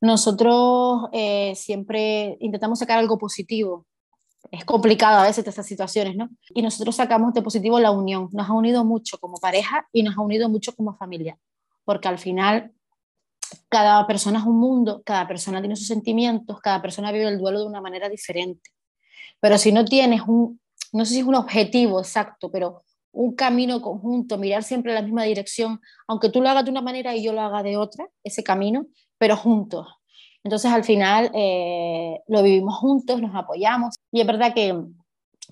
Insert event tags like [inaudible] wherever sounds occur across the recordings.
Nosotros eh, siempre intentamos sacar algo positivo. Es complicado a veces estas situaciones, ¿no? Y nosotros sacamos de positivo la unión. Nos ha unido mucho como pareja y nos ha unido mucho como familia, porque al final cada persona es un mundo, cada persona tiene sus sentimientos, cada persona vive el duelo de una manera diferente. Pero si no tienes un, no sé si es un objetivo exacto, pero un camino conjunto, mirar siempre en la misma dirección, aunque tú lo hagas de una manera y yo lo haga de otra, ese camino, pero juntos. Entonces al final eh, lo vivimos juntos, nos apoyamos y es verdad que,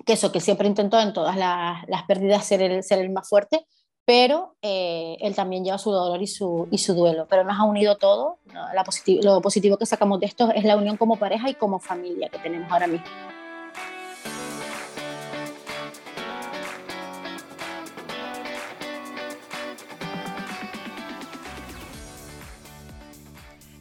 que eso, que siempre intentó en todas las, las pérdidas ser el, ser el más fuerte, pero eh, él también lleva su dolor y su, y su duelo, pero nos ha unido todo. La lo positivo que sacamos de esto es la unión como pareja y como familia que tenemos ahora mismo.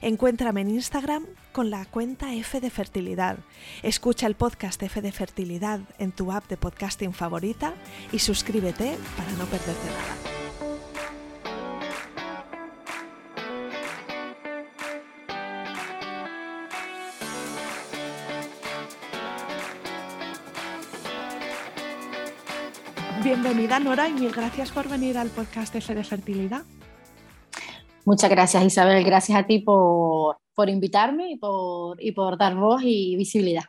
Encuéntrame en Instagram con la cuenta F de Fertilidad. Escucha el podcast F de Fertilidad en tu app de podcasting favorita y suscríbete para no perderte nada. Bienvenida Nora y mil gracias por venir al podcast F de Fertilidad. Muchas gracias Isabel, gracias a ti por, invitarme y por, y por dar voz y visibilidad.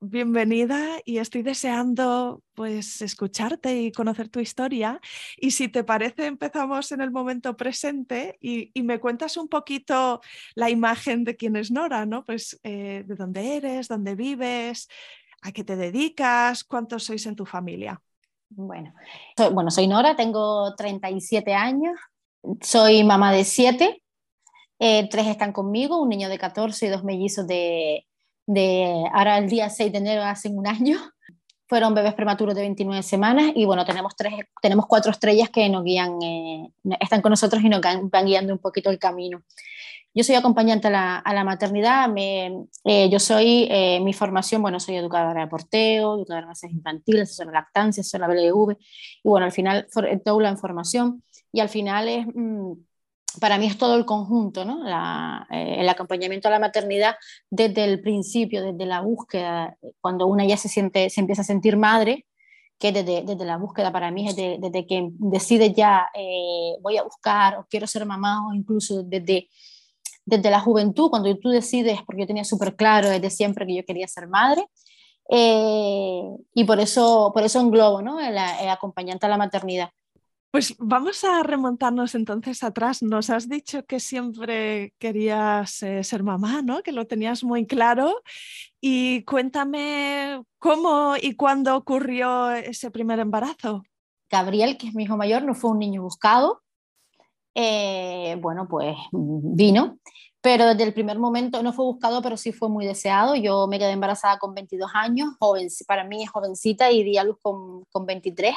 Bienvenida y estoy deseando pues escucharte y conocer tu historia. Y si te parece, empezamos en el momento presente y, me cuentas un poquito la imagen de quién es Nora, ¿no? Pues eh, de dónde eres, dónde vives, a qué te dedicas, cuántos sois en tu familia. Bueno, bueno, soy Nora, tengo 37 años, soy mamá de siete, eh, tres están conmigo, un niño de 14 y dos mellizos de, de, ahora el día 6 de enero, hace un año. Fueron bebés prematuros de 29 semanas y bueno, tenemos, tres, tenemos cuatro estrellas que nos guían, eh, están con nosotros y nos van guiando un poquito el camino. Yo soy acompañante a la, a la maternidad, me, eh, yo soy, mi formación, bueno, soy educadora de porteo, educadora de mensajes infantiles, soy lactancia, soy la BLV, y bueno, al final, todo la información y al final es, mm, para mí es todo el conjunto, ¿no? Eh, el acompañamiento a la maternidad desde el principio, desde la búsqueda, cuando una ya se, siente, se empieza a sentir madre, que desde, desde la búsqueda para mí es desde, que decide ya eh, voy a buscar o quiero ser mamá o incluso desde, desde la juventud, cuando tú decides, porque yo tenía súper claro desde siempre que yo quería ser madre, eh, y por eso, por eso englobo ¿no? el, el acompañante a la maternidad. Pues vamos a remontarnos entonces atrás. Nos has dicho que siempre querías eh, ser mamá, ¿no? Que lo tenías muy claro. Y cuéntame cómo y cuándo ocurrió ese primer embarazo. Gabriel, que es mi hijo mayor, no fue un niño buscado. Eh, bueno, pues vino, pero desde el primer momento no fue buscado, pero sí fue muy deseado. Yo me quedé embarazada con 22 años, joven, para mí es jovencita y di a luz con, con 23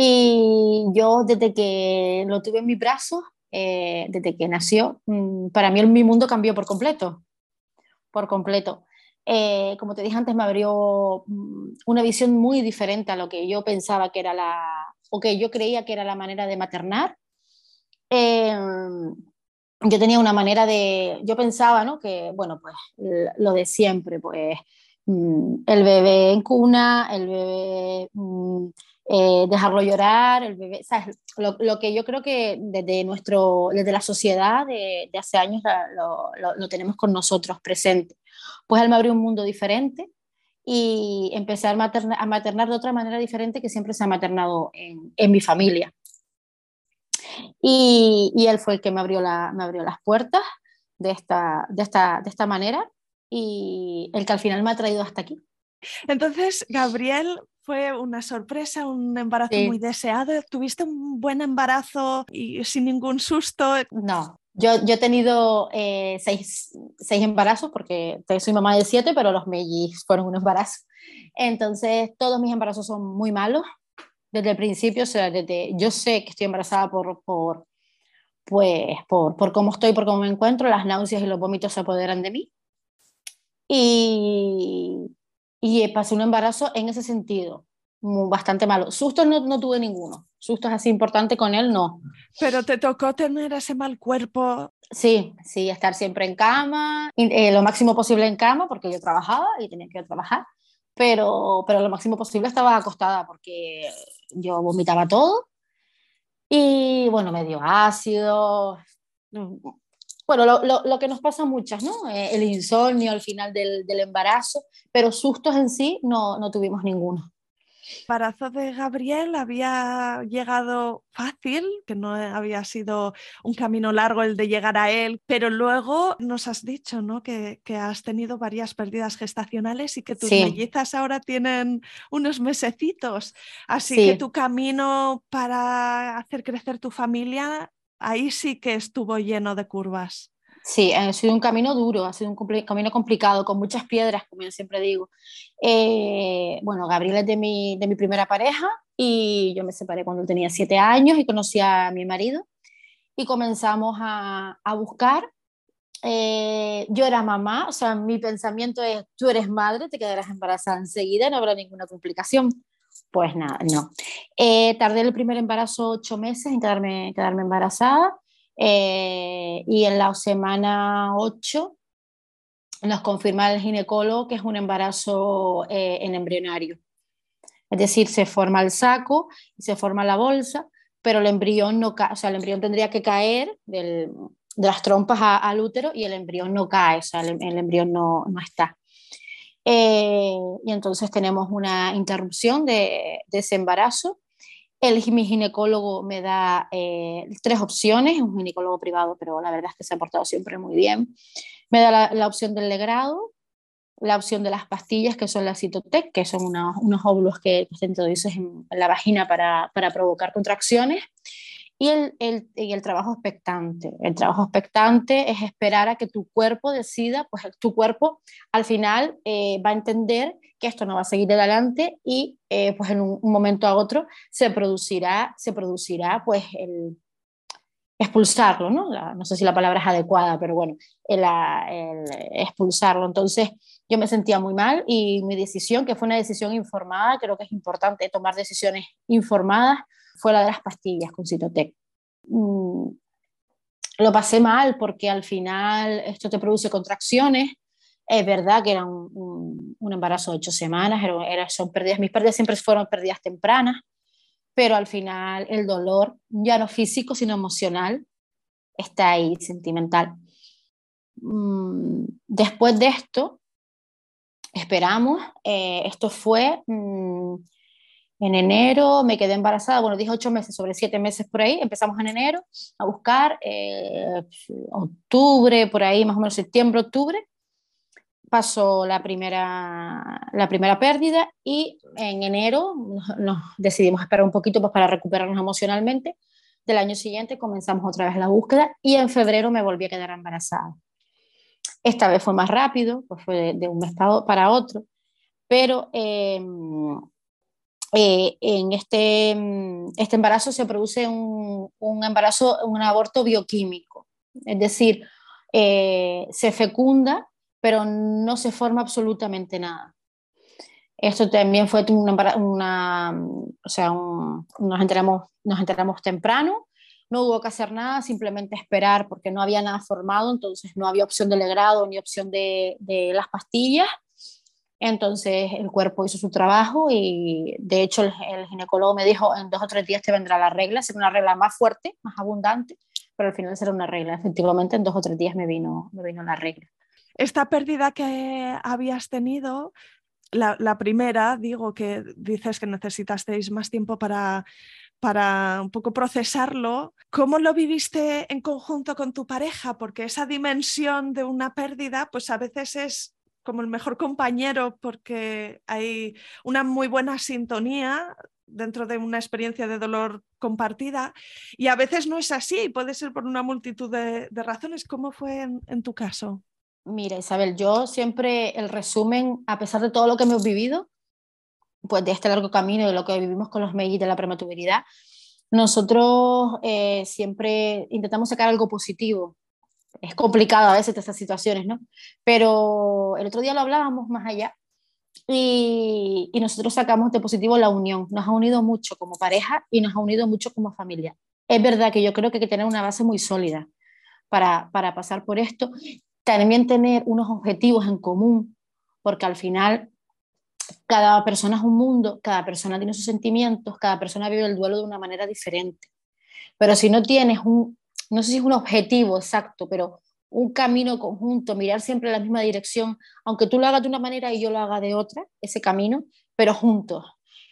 y yo desde que lo tuve en mis brazos, eh, desde que nació, mm, para mí mi mundo cambió por completo, por completo. Eh, como te dije antes, me abrió mm, una visión muy diferente a lo que yo pensaba que era la, o que yo creía que era la manera de maternar. Em, yo tenía una manera de, yo pensaba, ¿no? Que, bueno, pues lo de siempre, pues mm, el bebé en cuna, el bebé eh, dejarlo llorar, el bebé, ¿sabes? Lo, que yo creo que desde, nuestro, desde la sociedad de, hace años lo, lo, lo, tenemos con nosotros presente. Pues él me abrió un mundo diferente y empecé a maternar, a maternar de otra manera diferente que siempre se ha maternado en, en mi familia. Y, y, él fue el que me abrió, la, me abrió las puertas de esta, de, esta, de esta manera y el que al final me ha traído hasta aquí. Entonces, Gabriel, fue una sorpresa, un embarazo sí. muy deseado. ¿Tuviste un buen embarazo y sin ningún susto? No, yo, yo he tenido eh, seis, seis, embarazos porque soy mamá de siete, pero los mellizos fueron un embarazo. Entonces, todos mis embarazos son muy malos desde el principio. O sea, desde, yo sé que estoy embarazada por, por, pues, por, por cómo estoy, por cómo me encuentro. Las náuseas y los vómitos se apoderan de mí. Y, y pasé un embarazo en ese sentido, bastante malo. Sustos no, no tuve ninguno, sustos así importantes con él no. Pero te tocó tener ese mal cuerpo. Sí, sí, estar siempre en cama, eh, lo máximo posible en cama porque yo trabajaba y tenía que trabajar, pero, pero lo máximo posible estaba acostada porque yo vomitaba todo y bueno, me dio ácido, bueno, lo, lo, lo, que nos pasa a muchas, ¿no? Eh, el insomnio al final del, del, embarazo, pero sustos en sí no, no tuvimos ninguno. El embarazo de Gabriel había llegado fácil, que no había sido un camino largo el de llegar a él, pero luego nos has dicho ¿no? que, que has tenido varias pérdidas gestacionales y que tus sí. mellizas ahora tienen unos mesecitos. Así sí. que tu camino para hacer crecer tu familia ahí sí que estuvo lleno de curvas. Sí, ha sido un camino duro, ha sido un camino complicado, con muchas piedras, como yo siempre digo. Eh, bueno, Gabriel es de mi, de mi primera pareja y yo me separé cuando tenía siete años y conocí a mi marido y comenzamos a, a buscar. Eh, yo era mamá, o sea, mi pensamiento es, tú eres madre, te quedarás embarazada enseguida, no habrá ninguna complicación. Pues nada, no. Eh, tardé el primer embarazo ocho meses en quedarme, embarazada eh, y en la semana ocho nos confirma el ginecólogo que es un embarazo eh, en embrionario. Es decir, se forma el saco y se forma la bolsa, pero el embrión no o sea, el embrión tendría que caer de las trompas al útero y el embrión no cae, o sea, el, el embrión no, no está. Eh, y entonces tenemos una interrupción de, de ese embarazo. El, mi ginecólogo me da eh, tres opciones, es un ginecólogo privado, pero la verdad es que se ha portado siempre muy bien. Me da la, la opción del legrado, la opción de las pastillas, que son la Citotec, que son unos, óvulos que te introduces en la vagina para, para provocar contracciones, y el, el, y el, trabajo expectante. El trabajo expectante es esperar a que tu cuerpo decida, pues tu cuerpo al final eh, va a entender que esto no va a seguir adelante y eh, pues en un, un, momento a otro se producirá, se producirá pues el expulsarlo, ¿no? No sé si la palabra es adecuada, pero bueno, el, expulsarlo. Entonces yo me sentía muy mal y mi decisión, que fue una decisión informada, creo que es importante tomar decisiones informadas, fue la de las pastillas con Citotec. Mm, lo pasé mal porque al final esto te produce contracciones. Es verdad que era un embarazo de ocho semanas, era, era, son pérdidas, mis pérdidas siempre fueron pérdidas tempranas, pero al final el dolor, ya no físico, sino emocional, está ahí, sentimental. Mm, después de esto, esperamos, eh, esto fue mm, en enero me quedé embarazada, bueno, dije ocho meses, sobre siete meses por ahí, empezamos en enero a buscar, eh, octubre, por ahí, más o menos septiembre, octubre, pasó la primera, la primera pérdida y en enero nos, decidimos esperar un poquito pues, para recuperarnos emocionalmente. Del año siguiente comenzamos otra vez la búsqueda y en febrero me volví a quedar embarazada. Esta vez fue más rápido, pues fue de, un mes para otro, pero... Eh, eh, en este, mm, este, embarazo se produce un, un, embarazo, un aborto bioquímico, es decir, eh, se fecunda, pero no se forma absolutamente nada. Esto también fue una, una o sea, nos, enteramos, nos enteramos temprano, no hubo que hacer nada, simplemente esperar porque no había nada formado, entonces no había opción de legrado ni opción de, de las pastillas. Entonces el cuerpo hizo su trabajo y de hecho el, ginecólogo me dijo en dos o tres días te vendrá la regla, será una regla más fuerte, más abundante, pero al final será una regla. Efectivamente en dos o tres días me vino, me vino la regla. Esta pérdida que habías tenido, la, primera, digo que dices que necesitasteis más tiempo para, para un poco procesarlo. ¿Cómo lo viviste en conjunto con tu pareja? Porque esa dimensión de una pérdida, pues a veces es como el mejor compañero porque hay una muy buena sintonía dentro de una experiencia de dolor compartida y a veces no es así, puede ser por una multitud de, razones. ¿Cómo fue en tu caso? Mira, Isabel, yo siempre el resumen, a pesar de todo lo que hemos vivido, pues de este largo camino de lo que vivimos con los MEI de la prematuridad, nosotros eh, siempre intentamos sacar algo positivo. Es complicado a veces estas situaciones, ¿no? Pero el otro día lo hablábamos más allá y, y, nosotros sacamos de positivo la unión. Nos ha unido mucho como pareja y nos ha unido mucho como familia. Es verdad que yo creo que hay que tener una base muy sólida para, para pasar por esto también tener unos objetivos en común, porque al final cada persona es un mundo, cada persona tiene sus sentimientos, cada persona vive el duelo de una manera diferente. Pero si no tienes un, no sé si es un objetivo exacto, pero un camino conjunto, mirar siempre la misma dirección, aunque tú lo hagas de una manera y yo lo haga de otra, ese camino, pero juntos.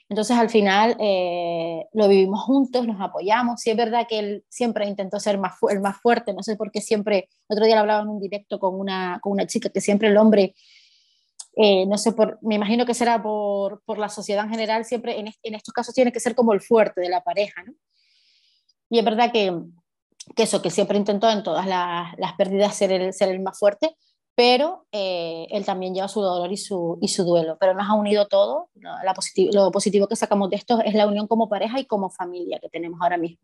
Entonces al final eh, lo vivimos juntos, nos apoyamos. Sí es verdad que él siempre intentó ser más el más fuerte, no sé por qué siempre, otro día lo hablaba en un directo con una, con una chica, que siempre el hombre, eh, no sé, por, me imagino que será por, por la sociedad en general, siempre en, en, estos casos tiene que ser como el fuerte de la pareja, ¿no? Y es verdad que, que eso, que siempre intentó en todas las, las pérdidas ser el, ser el más fuerte, pero eh, él también lleva su dolor y su, y su duelo. Pero nos ha unido todo. La lo positivo que sacamos de esto es la unión como pareja y como familia que tenemos ahora mismo.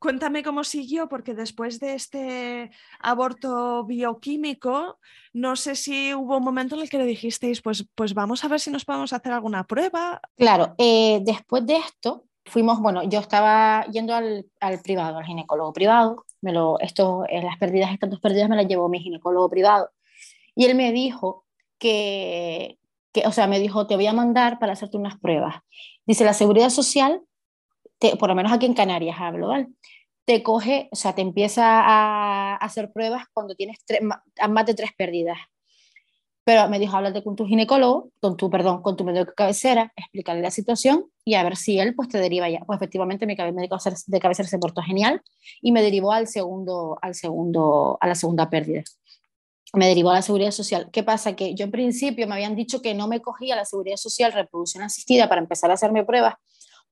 Cuéntame cómo siguió, porque después de este aborto bioquímico, no sé si hubo un momento en el que le dijisteis, pues, pues vamos a ver si nos podemos hacer alguna prueba. Claro, eh, después de esto, fuimos, bueno, yo estaba yendo al, al privado, al ginecólogo privado, me lo, esto, las pérdidas, estas dos pérdidas me las llevó mi ginecólogo privado y él me dijo que, que, o sea, me dijo, te voy a mandar para hacerte unas pruebas. Dice, la seguridad social, te, por lo menos aquí en Canarias hablo, ¿vale? Te coge, o sea, te empieza a, hacer pruebas cuando tienes más de tres pérdidas. Pero me dijo, háblate con tu ginecólogo, con tu, perdón, con tu médico de cabecera, explicarle la situación y a ver si él pues te deriva ya. Pues efectivamente mi médico de cabecera se portó genial y me derivó al segundo, al segundo, a la segunda pérdida me derivó a la seguridad social. ¿Qué pasa? Que yo en principio me habían dicho que no me cogía la seguridad social reproducción asistida para empezar a hacerme pruebas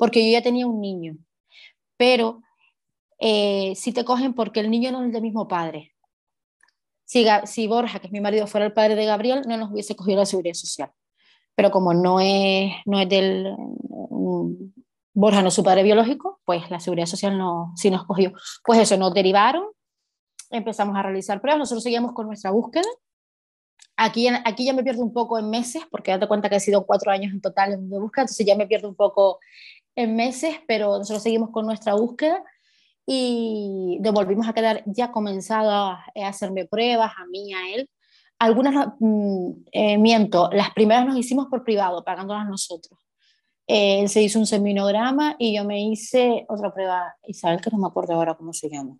porque yo ya tenía un niño. Pero eh, si te cogen porque el niño no es del mismo padre. Si, si, Borja, que es mi marido, fuera el padre de Gabriel, no nos hubiese cogido la seguridad social. Pero como no es, no es del... Borja no es su padre biológico, pues la seguridad social no, sí nos cogió. Pues eso, nos derivaron empezamos a realizar pruebas, nosotros seguíamos con nuestra búsqueda. Aquí, aquí ya me pierdo un poco en meses, porque date cuenta que ha sido cuatro años en total de búsqueda, entonces ya me pierdo un poco en meses, pero nosotros seguimos con nuestra búsqueda y devolvimos a quedar ya comenzado a, hacerme pruebas, a mí, a él. Algunas, mm, eh, miento, las primeras nos hicimos por privado, pagándolas nosotros. él se hizo un seminograma y yo me hice otra prueba, Isabel, que no me acuerdo ahora cómo se llama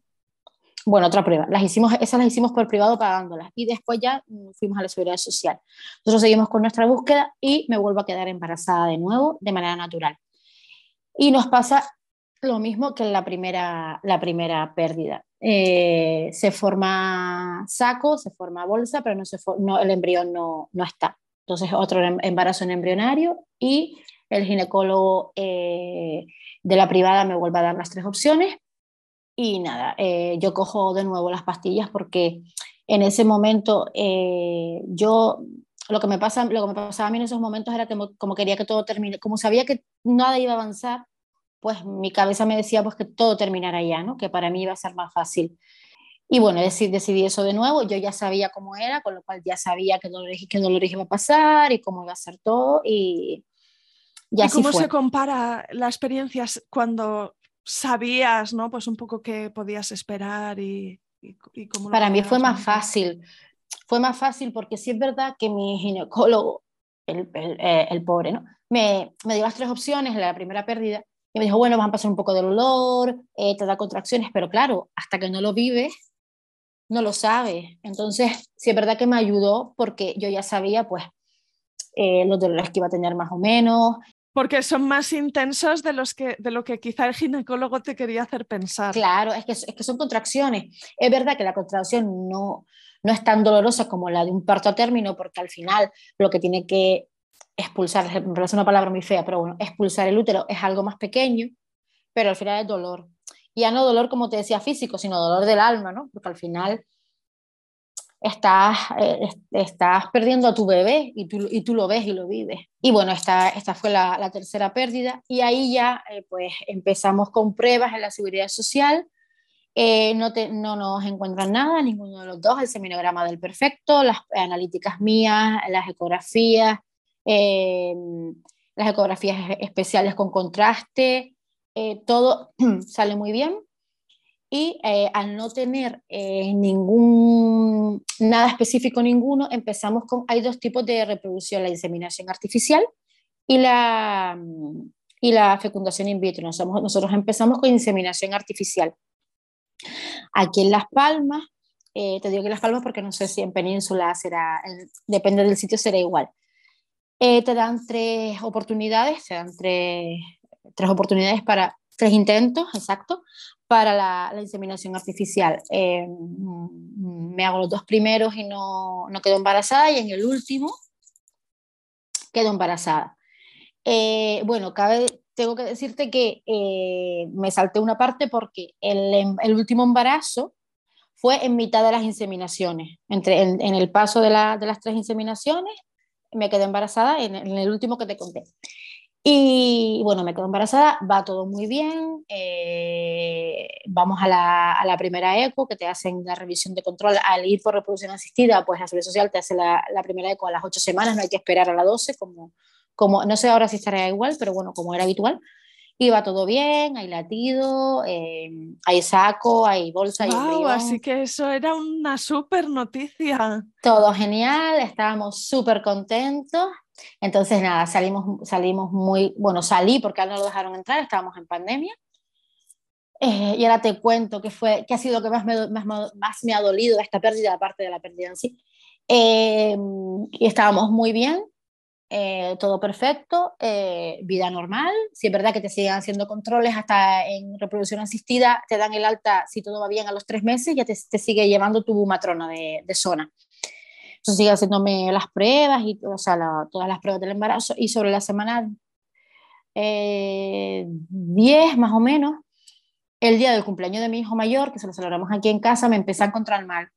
bueno, otra prueba. Las hicimos, esas las hicimos por privado pagándolas y después ya mm, fuimos a la seguridad social. Nosotros seguimos con nuestra búsqueda y me vuelvo a quedar embarazada de nuevo de manera natural. Y nos pasa lo mismo que en la primera, la primera pérdida. Eh, se forma saco, se forma bolsa, pero no se no, el embrión no, no, está. Entonces, otro em, embarazo en embrionario y el ginecólogo eh, de la privada me vuelve a dar las tres opciones y nada, eh, yo cojo de nuevo las pastillas porque en ese momento eh, yo, lo que, me pasa, lo que me pasaba a mí en esos momentos era que como quería que todo termine, como sabía que nada iba a avanzar, pues mi cabeza me decía pues que todo terminara ya, ¿no? que para mí iba a ser más fácil. Y bueno, decidí, decidí eso de nuevo, yo ya sabía cómo era, con lo cual ya sabía qué dolores, qué dolores iba a pasar y cómo iba a ser todo. Y, ¿Y cómo se compara la experiencia cuando sabías, ¿no? Pues un poco qué podías esperar y, cómo Para mí fue más fácil. Fue más fácil porque sí es verdad que mi ginecólogo, el, eh, el, pobre, ¿no? Me, me, dio las tres opciones, la primera pérdida, y me dijo, bueno, van a pasar un poco de dolor, eh, te da contracciones, pero claro, hasta que no lo vives, no lo sabes. Entonces, sí es verdad que me ayudó porque yo ya sabía, pues, eh, los dolores que iba a tener más o menos, porque son más intensos de, los que, de lo que quizá el ginecólogo te quería hacer pensar. Claro, es que, es que son contracciones. Es verdad que la contracción no, no es tan dolorosa como la de un parto a término, porque al final lo que tiene que expulsar, me parece una palabra muy fea, pero bueno, expulsar el útero es algo más pequeño, pero al final es dolor. Y ya no dolor, como te decía, físico, sino dolor del alma, ¿no? Porque al final estás, eh, estás perdiendo a tu bebé y tú, y tú, lo ves y lo vives. Y bueno, esta, esta fue la, la tercera pérdida y ahí ya eh, pues empezamos con pruebas en la seguridad social. Eh, no, te, no nos encuentran nada, ninguno de los dos, el seminograma del perfecto, las analíticas mías, las ecografías, las ecografías especiales con contraste, todo [clears throat] sale muy bien y eh, al no tener eh, ningún, nada específico ninguno, empezamos con, hay dos tipos de reproducción, la inseminación artificial y la, y la fecundación in vitro. Nosotros, nosotros empezamos con inseminación artificial. Aquí en Las Palmas, eh, te digo que Las Palmas porque no sé si en Península será, depende del sitio, será igual. te dan tres oportunidades, te dan tres, tres oportunidades para tres intentos, exacto, para la, inseminación artificial. Eh, mm, me hago los dos primeros y no, no quedo embarazada y en el último quedo embarazada. Eh, bueno, cabe, tengo que decirte que eh, me salté una parte porque el, último embarazo fue en mitad de las inseminaciones. Entre, en, el paso de, la, de, las tres inseminaciones me quedé embarazada en el último que te conté. Y bueno, me quedo embarazada, va todo muy bien. Eh, vamos a la, a la, primera eco, que te hacen la revisión de control. Al ir por reproducción asistida, pues la Seguridad Social te hace la, la, primera eco a las 8 semanas, no hay que esperar a las 12, como, como no sé ahora si estará igual, pero bueno, como era habitual. Y va todo bien, hay latido, eh, hay saco, hay bolsa. Wow, así que eso era una súper noticia. Todo genial, estábamos súper contentos. Entonces, nada, salimos, salimos muy, bueno, salí porque no lo dejaron entrar, estábamos en pandemia. Eh, y ahora te cuento qué fue, qué ha sido lo que más me, más, más me ha dolido esta pérdida, aparte de la pérdida en sí. Eh, y estábamos muy bien, eh, todo perfecto, vida normal. Si es verdad que te siguen haciendo controles hasta en reproducción asistida, te dan el alta si todo va bien a los tres meses, ya te, te sigue llevando tu matrona de, de zona. Entonces sigue haciéndome las pruebas, y, o sea, todas las pruebas del embarazo. Y sobre la semana 10 eh, más o menos, el día del cumpleaños de mi hijo mayor, que se lo celebramos aquí en casa, me empecé a encontrar mal.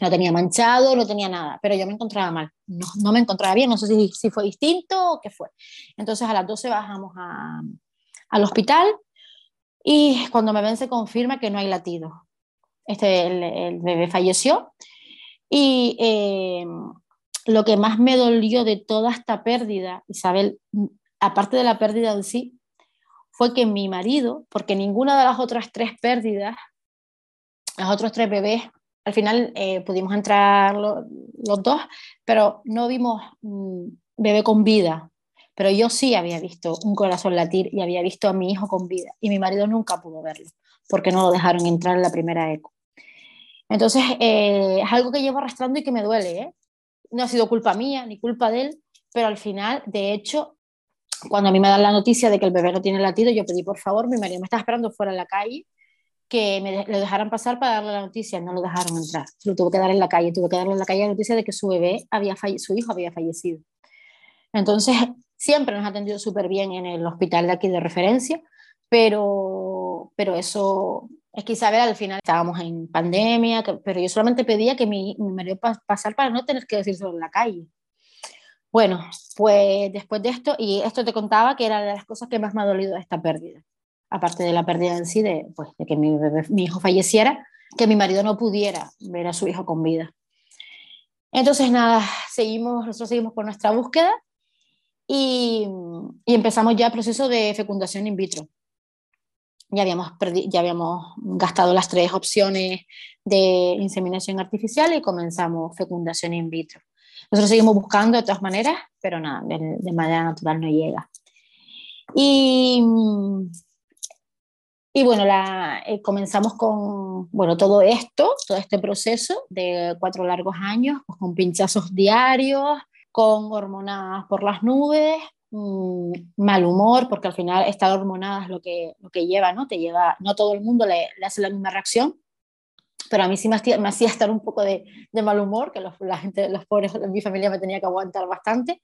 No tenía manchado, no tenía nada, pero yo me encontraba mal. No, no me encontraba bien, no sé si, si, fue distinto o qué fue. Entonces a las 12 bajamos a, al hospital y cuando me ven se confirma que no hay latido. Este, el, el bebé falleció y eh, lo que más me dolió de toda esta pérdida, Isabel, aparte de la pérdida en sí, fue que mi marido, porque ninguna de las otras tres pérdidas, los otros tres bebés, al final eh, pudimos entrar los dos, pero no vimos mm, bebé con vida. Pero yo sí había visto un corazón latir y había visto a mi hijo con vida. Y mi marido nunca pudo verlo, porque no lo dejaron entrar en la primera eco. Entonces, eh, es algo que llevo arrastrando y que me duele. ¿eh? No ha sido culpa mía ni culpa de él, pero al final, de hecho, cuando a mí me dan la noticia de que el bebé no tiene latido, yo pedí por favor, mi marido me estaba esperando fuera en la calle, que me le dejaran pasar para darle la noticia, no lo dejaron entrar, lo tuve que dar en la calle, tuve que darle en la calle la noticia de que su bebé había su hijo había fallecido. Entonces, siempre nos ha atendido súper bien en el hospital de aquí de referencia, pero, pero eso es que Isabel al final estábamos en pandemia, pero yo solamente pedía que mi, mi marido pasar para no tener que decirlo en la calle. Bueno, pues después de esto, y esto te contaba que era de las cosas que más me ha dolido esta pérdida, aparte de la pérdida en sí, de, pues, de que mi, mi hijo falleciera, que mi marido no pudiera ver a su hijo con vida. Entonces, nada, seguimos, nosotros seguimos con nuestra búsqueda y, y empezamos ya el proceso de fecundación in vitro. Ya habíamos, ya habíamos gastado las tres opciones de inseminación artificial y comenzamos fecundación in vitro. Nosotros seguimos buscando de todas maneras, pero nada, de, de manera natural no llega. Y, y bueno, la, eh, comenzamos con bueno, todo esto, todo este proceso de cuatro largos años, pues con pinchazos diarios, con hormonadas por las nubes, mmm, mal humor, porque al final estar hormonada lo que, lo que lleva, ¿no? Te lleva, no todo el mundo le, hace la misma reacción, pero a mí sí me hacía, me estar un poco de, mal humor, que los, la gente, los pobres mi familia me tenía que aguantar bastante,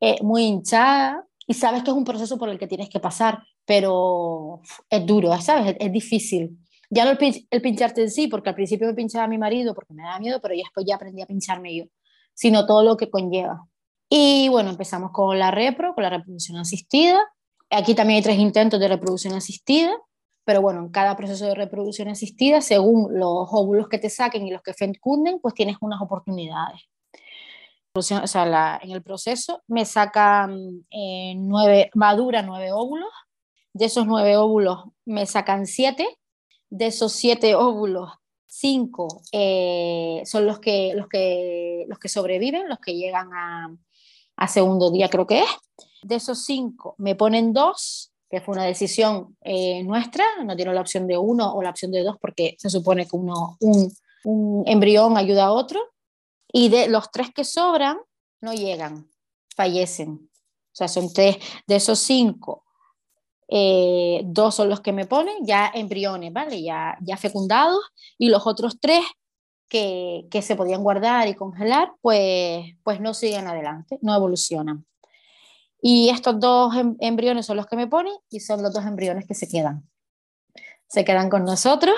eh, muy hinchada, y sabes que es un proceso por el que tienes que pasar, pero es duro, ¿sabes? Es, difícil. Ya no el, pinch, el, pincharte en sí, porque al principio me pinchaba mi marido porque me daba miedo, pero ya después ya aprendí a pincharme yo, sino todo lo que conlleva. Y bueno, empezamos con la repro, con la reproducción asistida. Aquí también hay tres intentos de reproducción asistida, pero bueno, en cada proceso de reproducción asistida, según los óvulos que te saquen y los que fecunden, pues tienes unas oportunidades. O sea, la, en el proceso me sacan eh, nueve, madura nueve óvulos, de esos nueve óvulos me sacan siete, de esos siete óvulos, cinco eh, son los que, los, que, los que sobreviven, los que llegan a, a segundo día creo que es. De esos cinco me ponen dos que fue una decisión eh, nuestra, no tiene la opción de uno o la opción de dos porque se supone que uno, un, un, embrión ayuda a otro, y de los tres que sobran no llegan, fallecen. O sea, son tres de esos cinco, eh, dos son los que me ponen ya embriones, ¿vale? Ya, ya fecundados, y los otros tres que, se podían guardar y congelar, pues, pues no siguen adelante, no evolucionan. Y estos dos em, embriones son los que me ponen y son los dos embriones que se quedan. Se quedan con nosotros.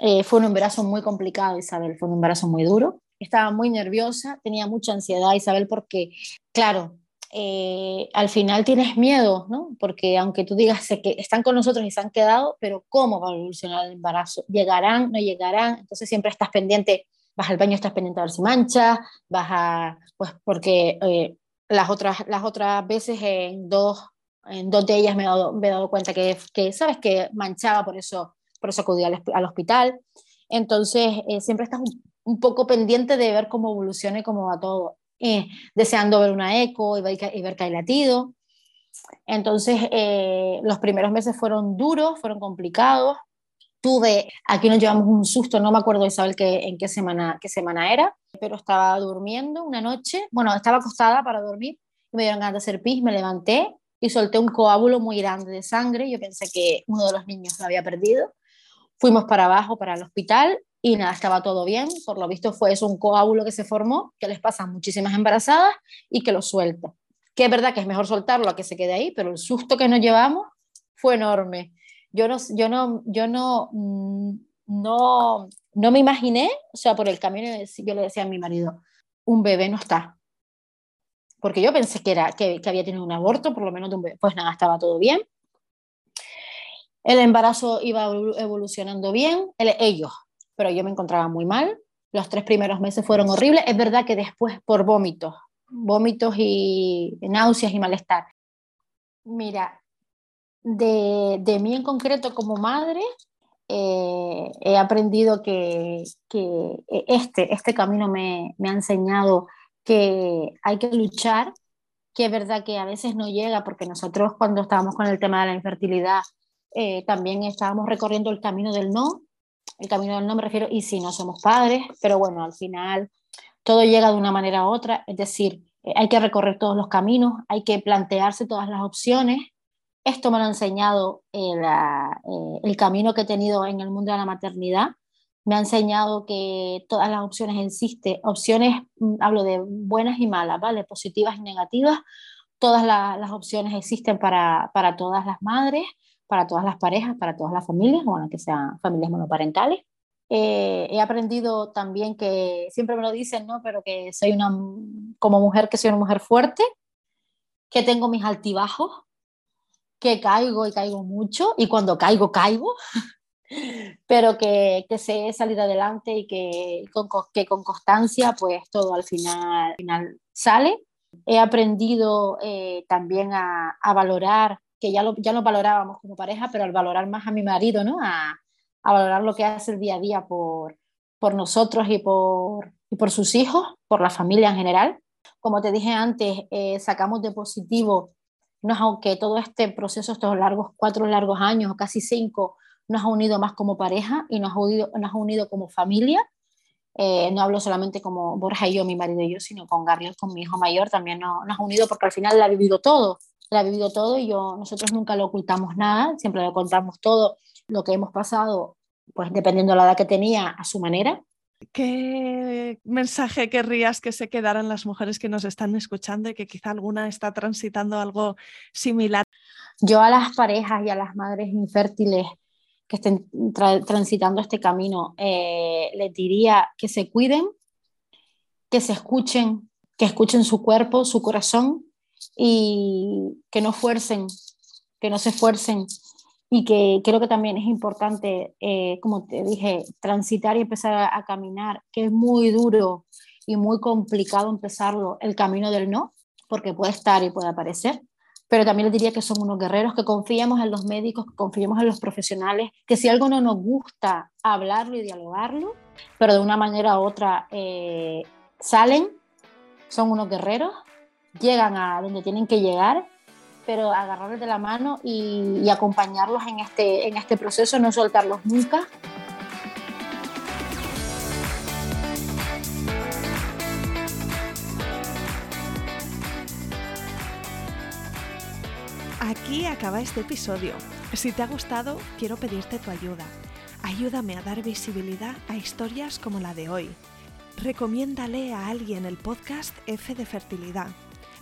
Eh, fue un embarazo muy complicado, Isabel, fue un embarazo muy duro. Estaba muy nerviosa, tenía mucha ansiedad, Isabel, porque, claro, eh, al final tienes miedo, ¿no? Porque aunque tú digas que están con nosotros y se han quedado, pero ¿cómo va a evolucionar el embarazo? ¿Llegarán? ¿No llegarán? Entonces siempre estás pendiente, vas al baño, estás pendiente a ver si mancha, vas a, pues porque eh, las otras, las otras veces en dos, en dos de ellas me he dado, me he dado cuenta que, que, sabes, que manchaba, por eso, por eso acudí al, al hospital. Entonces, eh, siempre estás un, un, poco pendiente de ver cómo evoluciona y cómo va todo. Eh, deseando ver una eco y ver, y ver que hay latido. Entonces, eh, los primeros meses fueron duros, fueron complicados. Tuve, aquí nos llevamos un susto, no me acuerdo Isabel que, en qué semana, qué semana era, pero estaba durmiendo una noche, bueno, estaba acostada para dormir y me dieron ganas de hacer pis, me levanté y solté un coágulo muy grande de sangre, yo pensé que uno de los niños lo había perdido. Fuimos para abajo, para el hospital y nada, estaba todo bien, por lo visto fue eso un coágulo que se formó, que les pasa a muchísimas embarazadas y que lo suelta. Que es verdad que es mejor soltarlo a que se quede ahí, pero el susto que nos llevamos fue enorme. Yo no, yo no, yo no, mm, no, no me imaginé, o sea, por el camino, yo le decía a mi marido, un bebé no está. Porque yo pensé que, era, que, que había tenido un aborto, por lo menos de un bebé. Pues nada, estaba todo bien. El embarazo iba evolucionando bien, el, ellos, pero yo me encontraba muy mal. Los tres primeros meses fueron horribles. Es verdad que después por vómitos, vómitos y náuseas y malestar. Mira, de, de mí en concreto como madre, eh, he aprendido que, que, este, este camino me, me, ha enseñado que hay que luchar, que es verdad que a veces no llega, porque nosotros cuando estábamos con el tema de la infertilidad eh, también estábamos recorriendo el camino del no, el camino del no me refiero, y si no somos padres, pero bueno, al final todo llega de una manera u otra, es decir, eh, hay que recorrer todos los caminos, hay que plantearse todas las opciones esto me lo ha enseñado el, eh, el, camino que he tenido en el mundo de la maternidad. Me ha enseñado que todas las opciones existen, opciones, mm, hablo de buenas y malas, ¿vale? Positivas y negativas. Todas la, las opciones existen para, para todas las madres, para todas las parejas, para todas las familias, bueno, que sean familias monoparentales. Eh, he aprendido también que siempre me lo dicen, ¿no? Pero que soy una, como mujer, que soy una mujer fuerte, que tengo mis altibajos, que caigo y caigo mucho y cuando caigo, caigo, [laughs] pero que, que sé salir adelante y que con, que con constancia pues todo al final, al final sale. He aprendido eh, también a, valorar, que ya lo, ya lo valorábamos como pareja, pero al valorar más a mi marido, ¿no? A, valorar lo que hace el día a día por, por nosotros y por, y por sus hijos, por la familia en general. Como te dije antes, eh, sacamos de positivo, no aunque todo este proceso, estos largos, cuatro largos años o casi cinco, nos ha unido más como pareja y nos ha unido, nos ha unido como familia. Eh, no hablo solamente como Borja y yo, mi marido y yo, sino con Gabriel, con mi hijo mayor, también nos, nos ha unido porque al final la ha vivido todo, la ha vivido todo y yo, nosotros nunca lo ocultamos nada, siempre lo contamos todo lo que hemos pasado, pues dependiendo de la edad que tenía, a su manera. ¿Qué mensaje querrías que se quedaran las mujeres que nos están escuchando y que quizá alguna está transitando algo similar? Yo a las parejas y a las madres infértiles que estén transitando este camino, eh, les diría que se cuiden, que se escuchen, que escuchen su cuerpo, su corazón y que no fuercen, que no se esfuercen. Y que creo que también es importante, eh, como te dije, transitar y empezar a, caminar, que es muy duro y muy complicado empezarlo, el camino del no, porque puede estar y puede aparecer, pero también les diría que son unos guerreros, que confiamos en los médicos, que confiamos en los profesionales, que si algo no nos gusta, hablarlo y dialogarlo, pero de una manera u otra eh, salen, son unos guerreros, llegan a donde tienen que llegar, pero agarrarles de la mano y, acompañarlos en este, en este proceso, no soltarlos nunca. Aquí acaba este episodio. Si te ha gustado, quiero pedirte tu ayuda. Ayúdame a dar visibilidad a historias como la de hoy. Recomiéndale a alguien el podcast F de Fertilidad.